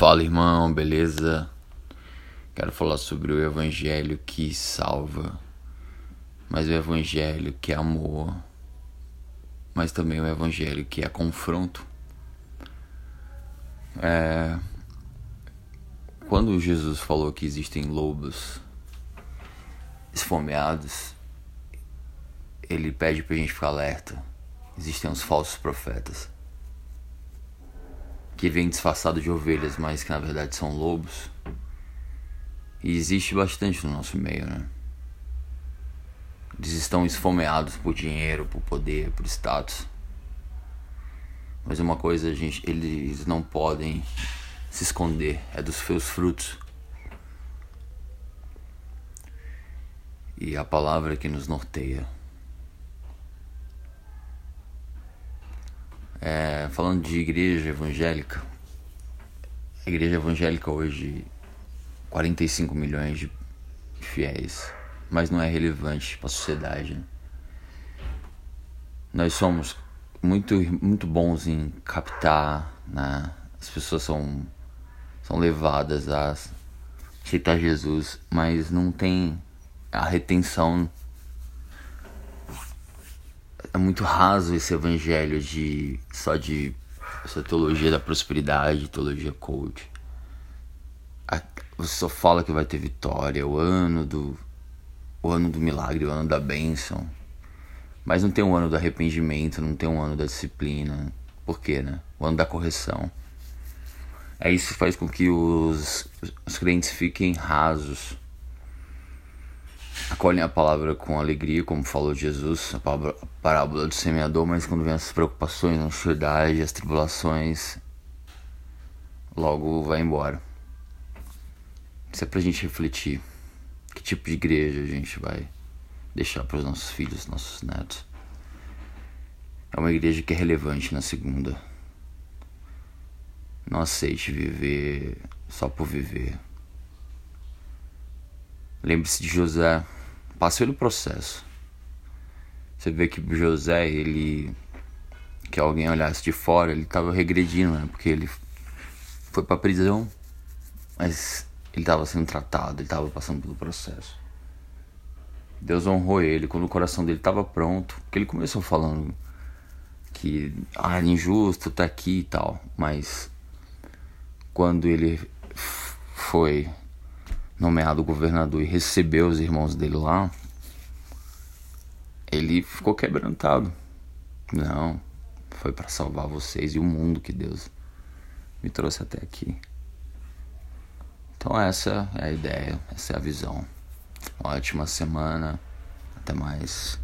Fala irmão, beleza? Quero falar sobre o evangelho que salva, mas o evangelho que é amor, mas também o evangelho que é confronto. É... Quando Jesus falou que existem lobos esfomeados, ele pede pra gente ficar alerta. Existem os falsos profetas que vem disfarçado de ovelhas, mas que na verdade são lobos. E existe bastante no nosso meio, né? Eles estão esfomeados por dinheiro, por poder, por status. Mas uma coisa, gente, eles não podem se esconder, é dos seus frutos. E a palavra que nos norteia. É, falando de igreja evangélica, a igreja evangélica hoje, 45 milhões de fiéis, mas não é relevante para a sociedade. Né? Nós somos muito, muito bons em captar, né? as pessoas são, são levadas a aceitar Jesus, mas não tem a retenção é muito raso esse evangelho de só de essa teologia da prosperidade, teologia coach. Você só fala que vai ter vitória, o ano do o ano do milagre, o ano da bênção. Mas não tem um ano do arrependimento, não tem um ano da disciplina. Por quê, né? O ano da correção. É isso que faz com que os, os crentes fiquem rasos acolhem a palavra com alegria, como falou Jesus, a, parábola do semeador, mas quando vem as preocupações, a ansiedade, as tribulações, logo vai embora. Isso é pra gente refletir. Que tipo de igreja a gente vai deixar para os nossos filhos, nossos netos? É uma igreja que é relevante na segunda. Não aceite viver só por viver. Lembre-se de José. Passe pelo processo. Você vê que José, ele. Que alguém olhasse de fora, ele estava regredindo, né? Porque ele foi pra prisão, mas ele estava sendo tratado, ele estava passando pelo processo. Deus honrou ele quando o coração dele estava pronto. Porque ele começou falando que ah, é injusto tá aqui e tal, mas quando ele foi nomeado governador e recebeu os irmãos dele lá, ele ficou quebrantado. Não, foi para salvar vocês e o mundo que Deus me trouxe até aqui. Então essa é a ideia, essa é a visão. Ótima semana, até mais.